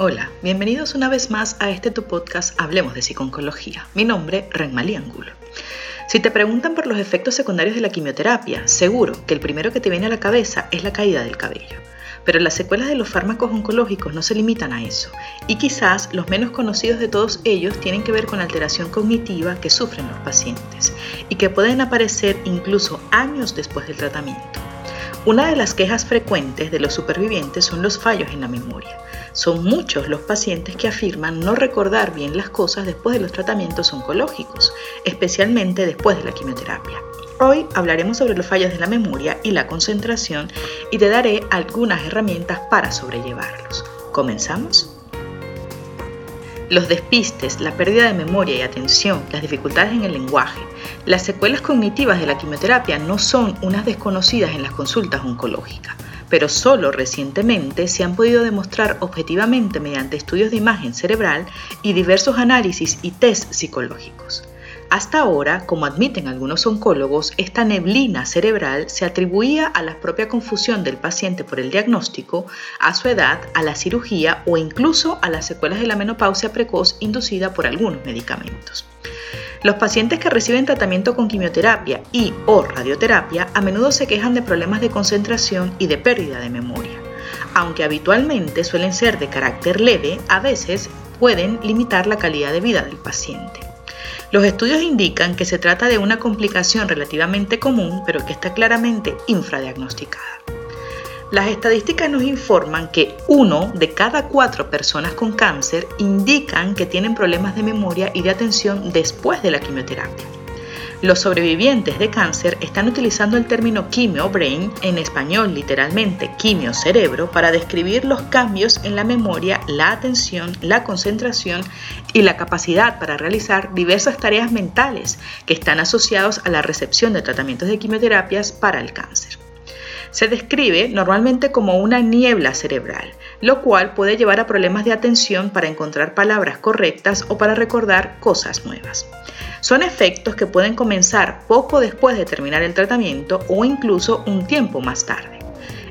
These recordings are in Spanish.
Hola, bienvenidos una vez más a este tu podcast Hablemos de Psiconcología. Mi nombre, Renmalí Angulo. Si te preguntan por los efectos secundarios de la quimioterapia, seguro que el primero que te viene a la cabeza es la caída del cabello. Pero las secuelas de los fármacos oncológicos no se limitan a eso, y quizás los menos conocidos de todos ellos tienen que ver con la alteración cognitiva que sufren los pacientes, y que pueden aparecer incluso años después del tratamiento. Una de las quejas frecuentes de los supervivientes son los fallos en la memoria. Son muchos los pacientes que afirman no recordar bien las cosas después de los tratamientos oncológicos, especialmente después de la quimioterapia. Hoy hablaremos sobre los fallos de la memoria y la concentración y te daré algunas herramientas para sobrellevarlos. ¿Comenzamos? Los despistes, la pérdida de memoria y atención, las dificultades en el lenguaje, las secuelas cognitivas de la quimioterapia no son unas desconocidas en las consultas oncológicas, pero solo recientemente se han podido demostrar objetivamente mediante estudios de imagen cerebral y diversos análisis y test psicológicos. Hasta ahora, como admiten algunos oncólogos, esta neblina cerebral se atribuía a la propia confusión del paciente por el diagnóstico, a su edad, a la cirugía o incluso a las secuelas de la menopausia precoz inducida por algunos medicamentos. Los pacientes que reciben tratamiento con quimioterapia y o radioterapia a menudo se quejan de problemas de concentración y de pérdida de memoria. Aunque habitualmente suelen ser de carácter leve, a veces pueden limitar la calidad de vida del paciente. Los estudios indican que se trata de una complicación relativamente común, pero que está claramente infradiagnosticada. Las estadísticas nos informan que uno de cada cuatro personas con cáncer indican que tienen problemas de memoria y de atención después de la quimioterapia. Los sobrevivientes de cáncer están utilizando el término quimio brain, en español literalmente quimio cerebro, para describir los cambios en la memoria, la atención, la concentración y la capacidad para realizar diversas tareas mentales que están asociados a la recepción de tratamientos de quimioterapias para el cáncer. Se describe normalmente como una niebla cerebral, lo cual puede llevar a problemas de atención para encontrar palabras correctas o para recordar cosas nuevas. Son efectos que pueden comenzar poco después de terminar el tratamiento o incluso un tiempo más tarde.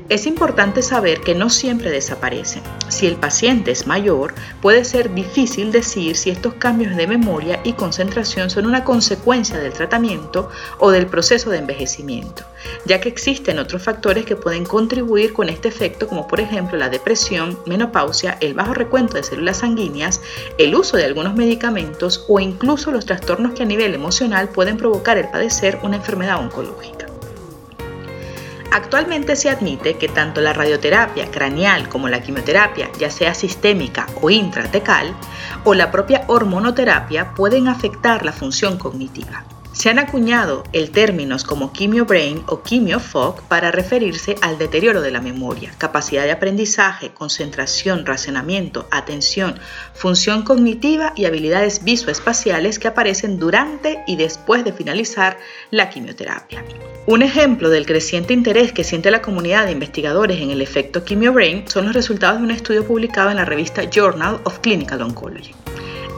Es importante saber que no siempre desaparecen. Si el paciente es mayor, puede ser difícil decir si estos cambios de memoria y concentración son una consecuencia del tratamiento o del proceso de envejecimiento, ya que existen otros factores que pueden contribuir con este efecto, como por ejemplo la depresión, menopausia, el bajo recuento de células sanguíneas, el uso de algunos medicamentos o incluso los trastornos que a nivel emocional pueden provocar el padecer una enfermedad oncológica. Actualmente se admite que tanto la radioterapia craneal como la quimioterapia, ya sea sistémica o intratecal, o la propia hormonoterapia pueden afectar la función cognitiva. Se han acuñado el términos como quimio brain o quimio fog para referirse al deterioro de la memoria, capacidad de aprendizaje, concentración, racionamiento, atención, función cognitiva y habilidades visoespaciales que aparecen durante y después de finalizar la quimioterapia. Un ejemplo del creciente interés que siente la comunidad de investigadores en el efecto quimio brain son los resultados de un estudio publicado en la revista Journal of Clinical Oncology.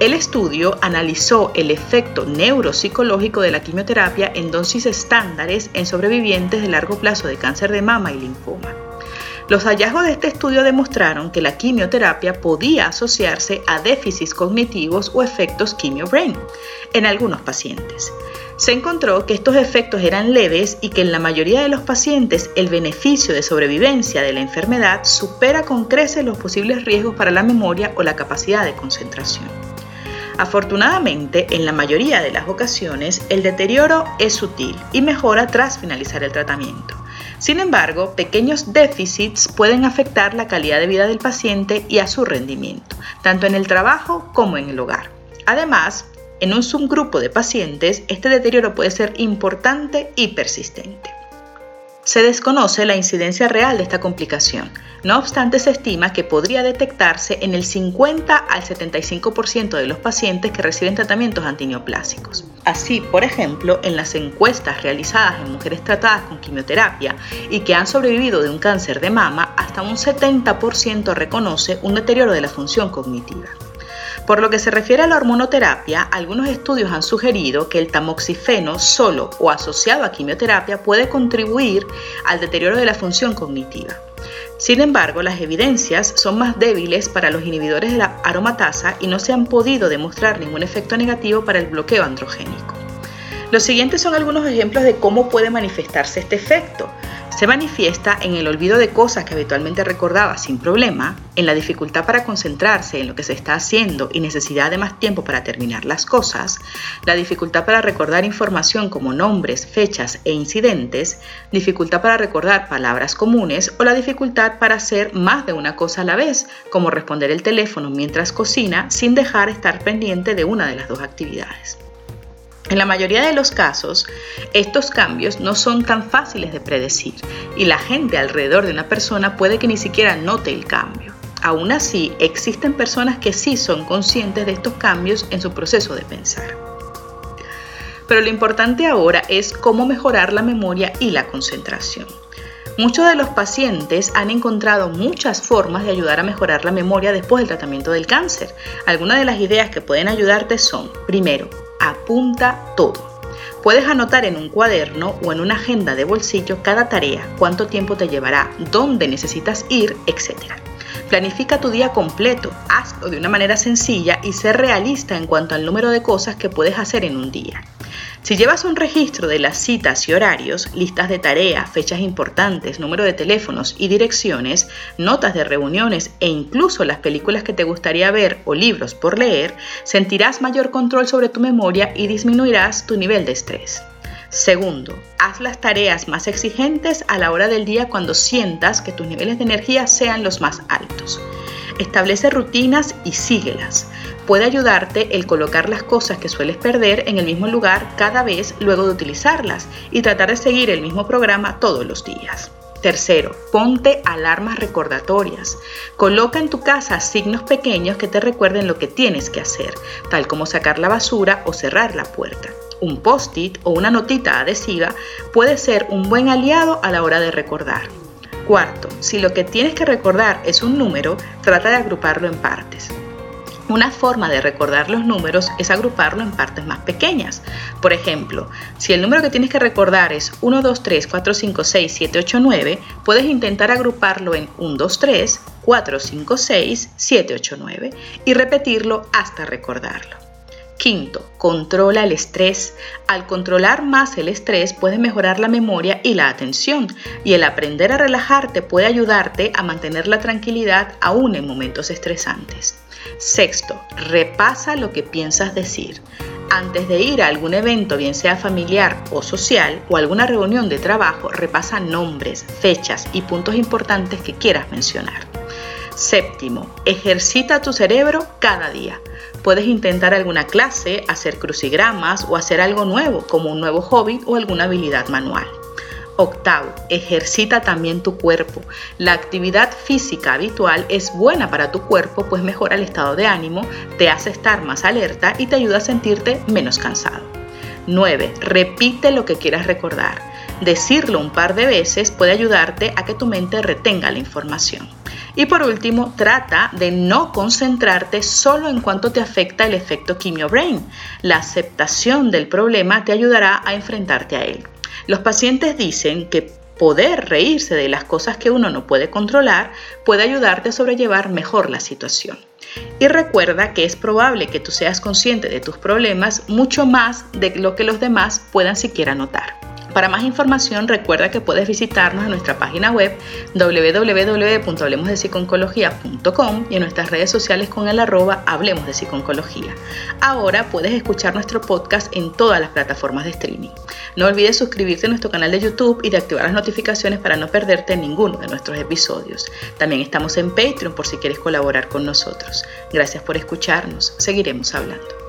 El estudio analizó el efecto neuropsicológico de la quimioterapia en dosis estándares en sobrevivientes de largo plazo de cáncer de mama y linfoma. Los hallazgos de este estudio demostraron que la quimioterapia podía asociarse a déficits cognitivos o efectos quimio-brain en algunos pacientes. Se encontró que estos efectos eran leves y que en la mayoría de los pacientes el beneficio de sobrevivencia de la enfermedad supera con creces los posibles riesgos para la memoria o la capacidad de concentración. Afortunadamente, en la mayoría de las ocasiones, el deterioro es sutil y mejora tras finalizar el tratamiento. Sin embargo, pequeños déficits pueden afectar la calidad de vida del paciente y a su rendimiento, tanto en el trabajo como en el hogar. Además, en un subgrupo de pacientes, este deterioro puede ser importante y persistente. Se desconoce la incidencia real de esta complicación, no obstante se estima que podría detectarse en el 50 al 75% de los pacientes que reciben tratamientos antineoplásicos. Así, por ejemplo, en las encuestas realizadas en mujeres tratadas con quimioterapia y que han sobrevivido de un cáncer de mama, hasta un 70% reconoce un deterioro de la función cognitiva. Por lo que se refiere a la hormonoterapia, algunos estudios han sugerido que el tamoxifeno solo o asociado a quimioterapia puede contribuir al deterioro de la función cognitiva. Sin embargo, las evidencias son más débiles para los inhibidores de la aromatasa y no se han podido demostrar ningún efecto negativo para el bloqueo androgénico. Los siguientes son algunos ejemplos de cómo puede manifestarse este efecto. Se manifiesta en el olvido de cosas que habitualmente recordaba sin problema, en la dificultad para concentrarse en lo que se está haciendo y necesidad de más tiempo para terminar las cosas, la dificultad para recordar información como nombres, fechas e incidentes, dificultad para recordar palabras comunes o la dificultad para hacer más de una cosa a la vez, como responder el teléfono mientras cocina sin dejar estar pendiente de una de las dos actividades. En la mayoría de los casos, estos cambios no son tan fáciles de predecir y la gente alrededor de una persona puede que ni siquiera note el cambio. Aún así, existen personas que sí son conscientes de estos cambios en su proceso de pensar. Pero lo importante ahora es cómo mejorar la memoria y la concentración. Muchos de los pacientes han encontrado muchas formas de ayudar a mejorar la memoria después del tratamiento del cáncer. Algunas de las ideas que pueden ayudarte son, primero, apunta todo. Puedes anotar en un cuaderno o en una agenda de bolsillo cada tarea, cuánto tiempo te llevará, dónde necesitas ir, etc. Planifica tu día completo, hazlo de una manera sencilla y sé realista en cuanto al número de cosas que puedes hacer en un día. Si llevas un registro de las citas y horarios, listas de tareas, fechas importantes, número de teléfonos y direcciones, notas de reuniones e incluso las películas que te gustaría ver o libros por leer, sentirás mayor control sobre tu memoria y disminuirás tu nivel de estrés. Segundo, haz las tareas más exigentes a la hora del día cuando sientas que tus niveles de energía sean los más altos. Establece rutinas y síguelas puede ayudarte el colocar las cosas que sueles perder en el mismo lugar cada vez luego de utilizarlas y tratar de seguir el mismo programa todos los días. Tercero, ponte alarmas recordatorias. Coloca en tu casa signos pequeños que te recuerden lo que tienes que hacer, tal como sacar la basura o cerrar la puerta. Un post-it o una notita adhesiva puede ser un buen aliado a la hora de recordar. Cuarto, si lo que tienes que recordar es un número, trata de agruparlo en partes. Una forma de recordar los números es agruparlo en partes más pequeñas. Por ejemplo, si el número que tienes que recordar es 1, 2, 3, 4, 5, 6, 7, 8, 9, puedes intentar agruparlo en 1, 2, 3, 4, 5, 6, 7, 8, 9 y repetirlo hasta recordarlo. Quinto, controla el estrés. Al controlar más el estrés puedes mejorar la memoria y la atención y el aprender a relajarte puede ayudarte a mantener la tranquilidad aún en momentos estresantes. Sexto, repasa lo que piensas decir. Antes de ir a algún evento, bien sea familiar o social, o alguna reunión de trabajo, repasa nombres, fechas y puntos importantes que quieras mencionar. Séptimo, ejercita tu cerebro cada día. Puedes intentar alguna clase, hacer crucigramas o hacer algo nuevo, como un nuevo hobby o alguna habilidad manual. Octavo, ejercita también tu cuerpo. La actividad física habitual es buena para tu cuerpo pues mejora el estado de ánimo, te hace estar más alerta y te ayuda a sentirte menos cansado. 9. Repite lo que quieras recordar. Decirlo un par de veces puede ayudarte a que tu mente retenga la información. Y por último, trata de no concentrarte solo en cuanto te afecta el efecto quimio brain. La aceptación del problema te ayudará a enfrentarte a él. Los pacientes dicen que poder reírse de las cosas que uno no puede controlar puede ayudarte a sobrellevar mejor la situación. Y recuerda que es probable que tú seas consciente de tus problemas mucho más de lo que los demás puedan siquiera notar. Para más información recuerda que puedes visitarnos en nuestra página web www.hablemosdepsiconcología.com y en nuestras redes sociales con el arroba Hablemos de Psiconcología. Ahora puedes escuchar nuestro podcast en todas las plataformas de streaming. No olvides suscribirte a nuestro canal de YouTube y de activar las notificaciones para no perderte ninguno de nuestros episodios. También estamos en Patreon por si quieres colaborar con nosotros. Gracias por escucharnos. Seguiremos hablando.